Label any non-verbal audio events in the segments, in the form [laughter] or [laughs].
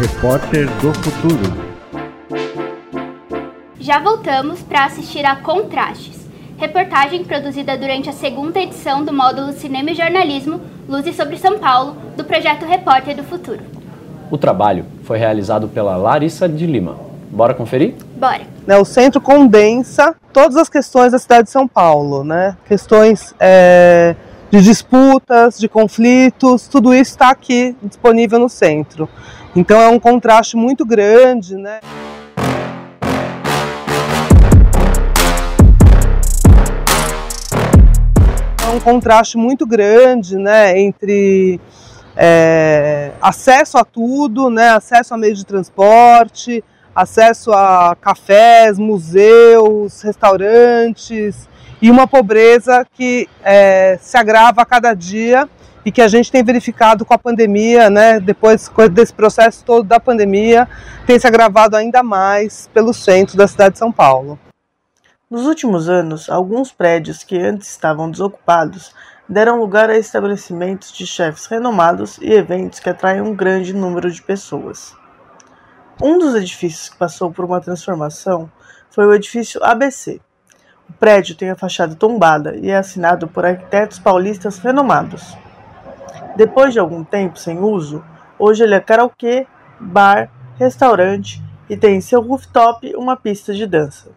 repórter do futuro. Já voltamos para assistir a Contrastes, reportagem produzida durante a segunda edição do módulo Cinema e Jornalismo Luzes sobre São Paulo, do projeto Repórter do Futuro. O trabalho foi realizado pela Larissa de Lima. Bora conferir? Bora! Né, o centro condensa todas as questões da cidade de São Paulo, né? questões é, de disputas, de conflitos, tudo isso está aqui disponível no centro. Então é um contraste muito grande, né? É um contraste muito grande, né, entre é, acesso a tudo, né, acesso a meios de transporte, acesso a cafés, museus, restaurantes e uma pobreza que é, se agrava a cada dia e que a gente tem verificado com a pandemia, né, depois desse processo todo da pandemia, tem se agravado ainda mais pelo centro da cidade de São Paulo. Nos últimos anos, alguns prédios que antes estavam desocupados deram lugar a estabelecimentos de chefes renomados e eventos que atraem um grande número de pessoas. Um dos edifícios que passou por uma transformação foi o edifício ABC. O prédio tem a fachada tombada e é assinado por arquitetos paulistas renomados. Depois de algum tempo sem uso, hoje ele é karaokê, bar, restaurante e tem em seu rooftop uma pista de dança.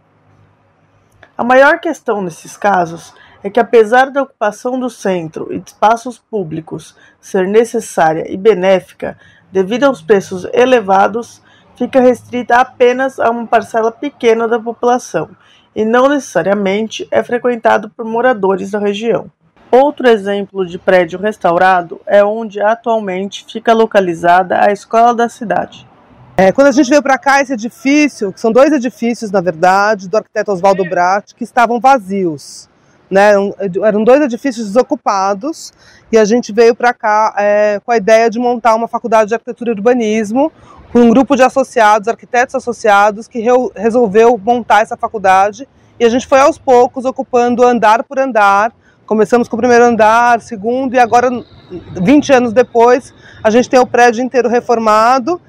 A maior questão nesses casos é que, apesar da ocupação do centro e de espaços públicos ser necessária e benéfica devido aos preços elevados, fica restrita apenas a uma parcela pequena da população e não necessariamente é frequentado por moradores da região. Outro exemplo de prédio restaurado é onde atualmente fica localizada a escola da cidade. É, quando a gente veio para cá, esse edifício, que são dois edifícios, na verdade, do arquiteto Oswaldo Brat, que estavam vazios. Né? Eram dois edifícios desocupados e a gente veio para cá é, com a ideia de montar uma faculdade de arquitetura e urbanismo com um grupo de associados, arquitetos associados, que re resolveu montar essa faculdade e a gente foi aos poucos ocupando andar por andar Começamos com o primeiro andar, segundo, e agora, 20 anos depois, a gente tem o prédio inteiro reformado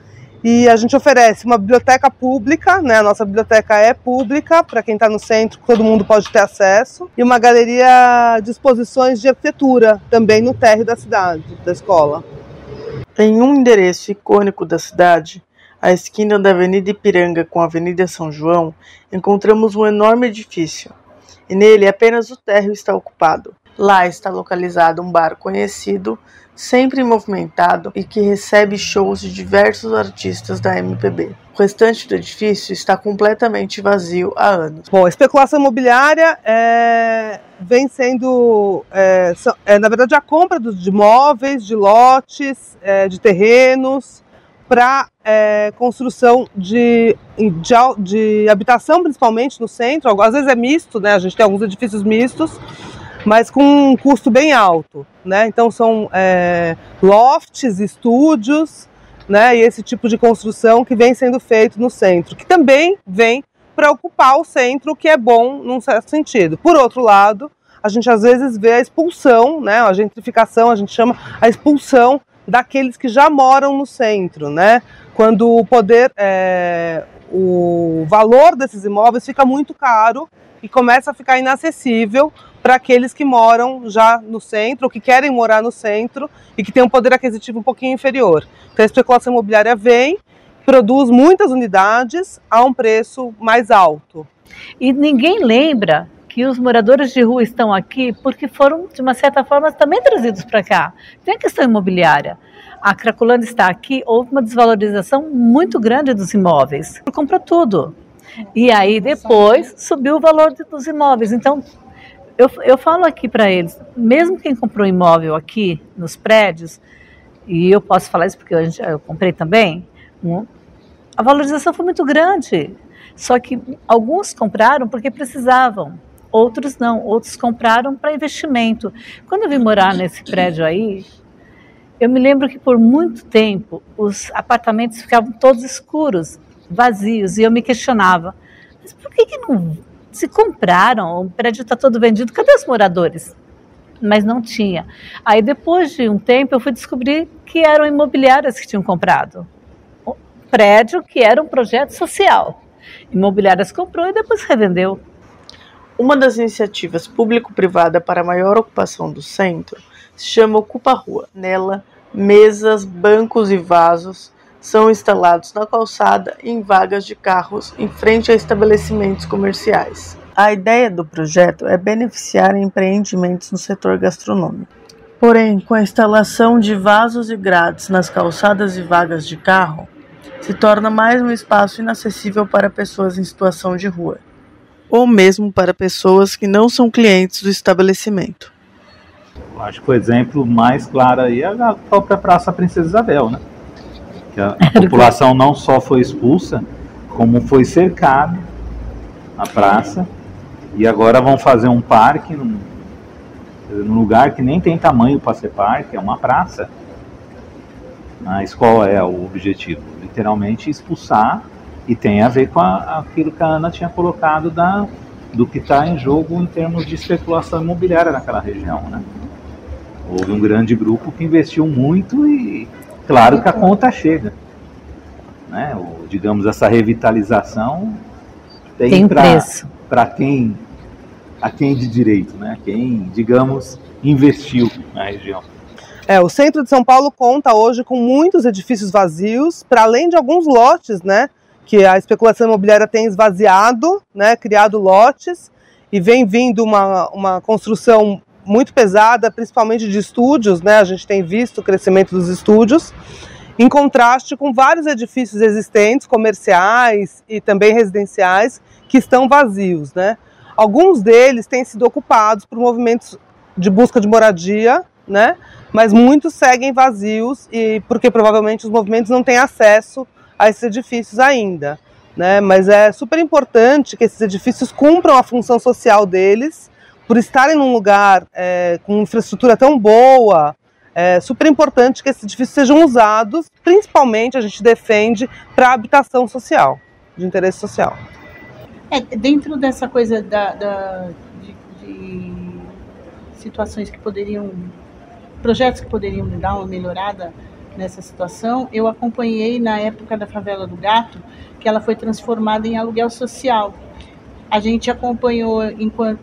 e a gente oferece uma biblioteca pública, né? A nossa biblioteca é pública, para quem está no centro, todo mundo pode ter acesso, e uma galeria de exposições de arquitetura também no térreo da cidade, da escola. Em um endereço icônico da cidade, à esquina da Avenida Ipiranga com a Avenida São João, encontramos um enorme edifício e nele apenas o térreo está ocupado. Lá está localizado um bar conhecido, sempre movimentado e que recebe shows de diversos artistas da MPB. O restante do edifício está completamente vazio há anos. Bom, a especulação imobiliária é, vem sendo, é, é, na verdade, a compra de imóveis, de lotes, é, de terrenos para é, construção de, de, de, habitação, principalmente no centro. Às vezes é misto, né? A gente tem alguns edifícios mistos, mas com um custo bem alto, né? Então são é, lofts, estúdios, né? E esse tipo de construção que vem sendo feito no centro, que também vem para ocupar o centro, o que é bom num certo sentido. Por outro lado, a gente às vezes vê a expulsão, né? A gentrificação, a gente chama a expulsão daqueles que já moram no centro, né? Quando o poder, é, o valor desses imóveis fica muito caro e começa a ficar inacessível para aqueles que moram já no centro, ou que querem morar no centro e que têm um poder aquisitivo um pouquinho inferior. Então a especulação imobiliária vem, produz muitas unidades a um preço mais alto. E ninguém lembra que os moradores de rua estão aqui porque foram, de uma certa forma, também trazidos para cá. Tem a questão imobiliária. A Cracolândia está aqui, houve uma desvalorização muito grande dos imóveis. Comprou tudo. E aí depois subiu o valor dos imóveis. Então, eu, eu falo aqui para eles, mesmo quem comprou imóvel aqui nos prédios, e eu posso falar isso porque eu, eu comprei também, a valorização foi muito grande. Só que alguns compraram porque precisavam outros não, outros compraram para investimento. Quando eu vim morar nesse prédio aí, eu me lembro que por muito tempo os apartamentos ficavam todos escuros, vazios, e eu me questionava, mas por que, que não se compraram? O prédio está todo vendido, cadê os moradores? Mas não tinha. Aí depois de um tempo eu fui descobrir que eram imobiliárias que tinham comprado. Prédio que era um projeto social. Imobiliárias comprou e depois revendeu. Uma das iniciativas público-privada para maior ocupação do centro se chama Ocupa Rua. Nela, mesas, bancos e vasos são instalados na calçada e em vagas de carros em frente a estabelecimentos comerciais. A ideia do projeto é beneficiar empreendimentos no setor gastronômico. Porém, com a instalação de vasos e grades nas calçadas e vagas de carro, se torna mais um espaço inacessível para pessoas em situação de rua, ou mesmo para pessoas que não são clientes do estabelecimento. Acho que o exemplo mais claro aí é a própria Praça Princesa Isabel, né? Que a, a [laughs] população não só foi expulsa, como foi cercada a praça, e agora vão fazer um parque num, num lugar que nem tem tamanho para ser parque, é uma praça. Mas qual é o objetivo? Literalmente expulsar e tem a ver com a, aquilo que a Ana tinha colocado da, do que está em jogo em termos de especulação imobiliária naquela região. Né? Houve um grande grupo que investiu muito e claro que a conta chega. Né? Digamos, essa revitalização tem, Tem preço. para quem a quem de direito, né? Quem, digamos, investiu na região. É, o centro de São Paulo conta hoje com muitos edifícios vazios, para além de alguns lotes, né, que a especulação imobiliária tem esvaziado, né, criado lotes, e vem vindo uma, uma construção muito pesada, principalmente de estúdios, né, a gente tem visto o crescimento dos estúdios, em contraste com vários edifícios existentes, comerciais e também residenciais, que estão vazios, né. Alguns deles têm sido ocupados por movimentos de busca de moradia, né? Mas muitos seguem vazios e porque provavelmente os movimentos não têm acesso a esses edifícios ainda, né? Mas é super importante que esses edifícios cumpram a função social deles, por estarem num lugar é, com infraestrutura tão boa. É super importante que esses edifícios sejam usados, principalmente a gente defende para habitação social, de interesse social. É, dentro dessa coisa da, da de, de, situações que poderiam, projetos que poderiam dar uma melhorada nessa situação, eu acompanhei na época da favela do Gato, que ela foi transformada em aluguel social. A gente acompanhou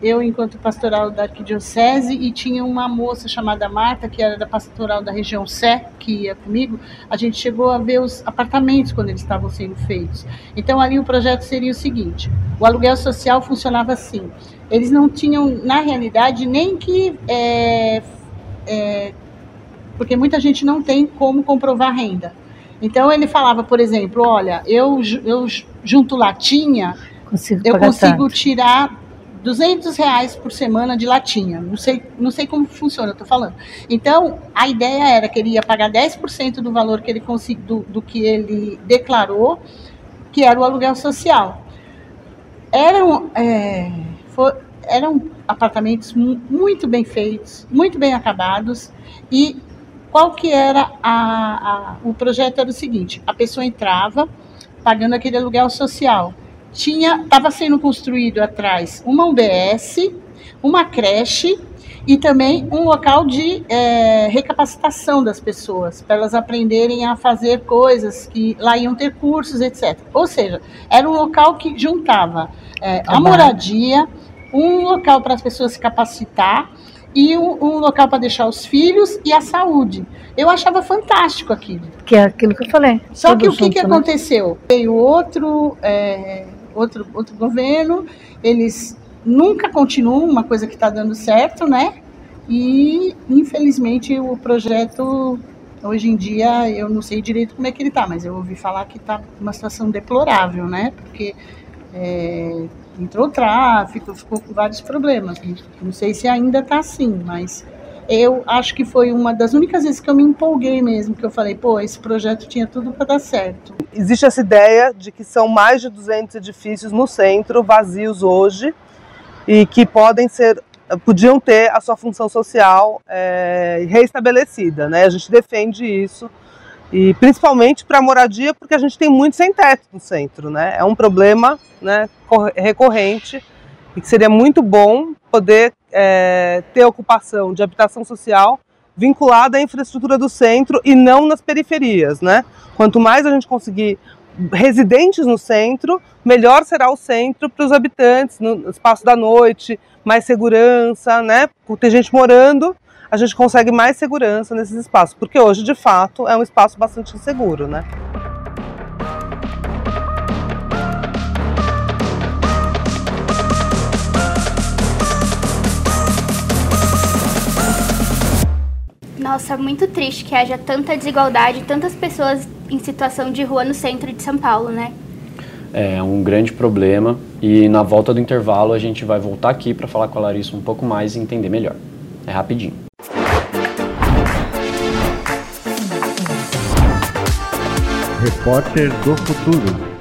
eu enquanto pastoral da arquidiocese e tinha uma moça chamada Marta que era da pastoral da região Sé que ia comigo. A gente chegou a ver os apartamentos quando eles estavam sendo feitos. Então ali o projeto seria o seguinte o aluguel social funcionava assim. Eles não tinham na realidade nem que é, é, porque muita gente não tem como comprovar renda então ele falava por exemplo olha eu eu junto latinha Consigo eu consigo tanto. tirar 200 reais por semana de latinha. Não sei, não sei como funciona, eu tô falando. Então, a ideia era que ele ia pagar 10% do valor que ele consegui, do, do que ele declarou, que era o aluguel social. Eram, é, for, eram apartamentos muito bem feitos, muito bem acabados, e qual que era a, a, o projeto era o seguinte, a pessoa entrava pagando aquele aluguel social, tinha estava sendo construído atrás uma UBS, uma creche e também um local de é, recapacitação das pessoas, para elas aprenderem a fazer coisas que lá iam ter cursos, etc. Ou seja, era um local que juntava é, a moradia, um local para as pessoas se capacitar e um, um local para deixar os filhos e a saúde. Eu achava fantástico aquilo. Que é aquilo que eu falei. Só que o que, que né? aconteceu? Veio outro. É, outro, outro governo, eles nunca continuam uma coisa que está dando certo, né? E infelizmente o projeto hoje em dia eu não sei direito como é que ele está, mas eu ouvi falar que está uma situação deplorável, né? Porque é, entrou tráfico, ficou com vários problemas. Não sei se ainda está assim, mas eu acho que foi uma das únicas vezes que eu me empolguei mesmo, que eu falei, pô, esse projeto tinha tudo para dar certo. Existe essa ideia de que são mais de 200 edifícios no centro, vazios hoje, e que podem ser, podiam ter a sua função social é, reestabelecida, né? A gente defende isso, e principalmente para moradia, porque a gente tem muito sem teto no centro, né? É um problema né, recorrente e que seria muito bom poder é, ter ocupação de habitação social vinculada à infraestrutura do centro e não nas periferias, né? Quanto mais a gente conseguir residentes no centro, melhor será o centro para os habitantes, no espaço da noite, mais segurança, né? Por ter gente morando, a gente consegue mais segurança nesses espaços, porque hoje, de fato, é um espaço bastante inseguro, né? Nossa, muito triste que haja tanta desigualdade, tantas pessoas em situação de rua no centro de São Paulo, né? É um grande problema e na volta do intervalo a gente vai voltar aqui para falar com a Larissa um pouco mais e entender melhor. É rapidinho. Repórter do Futuro.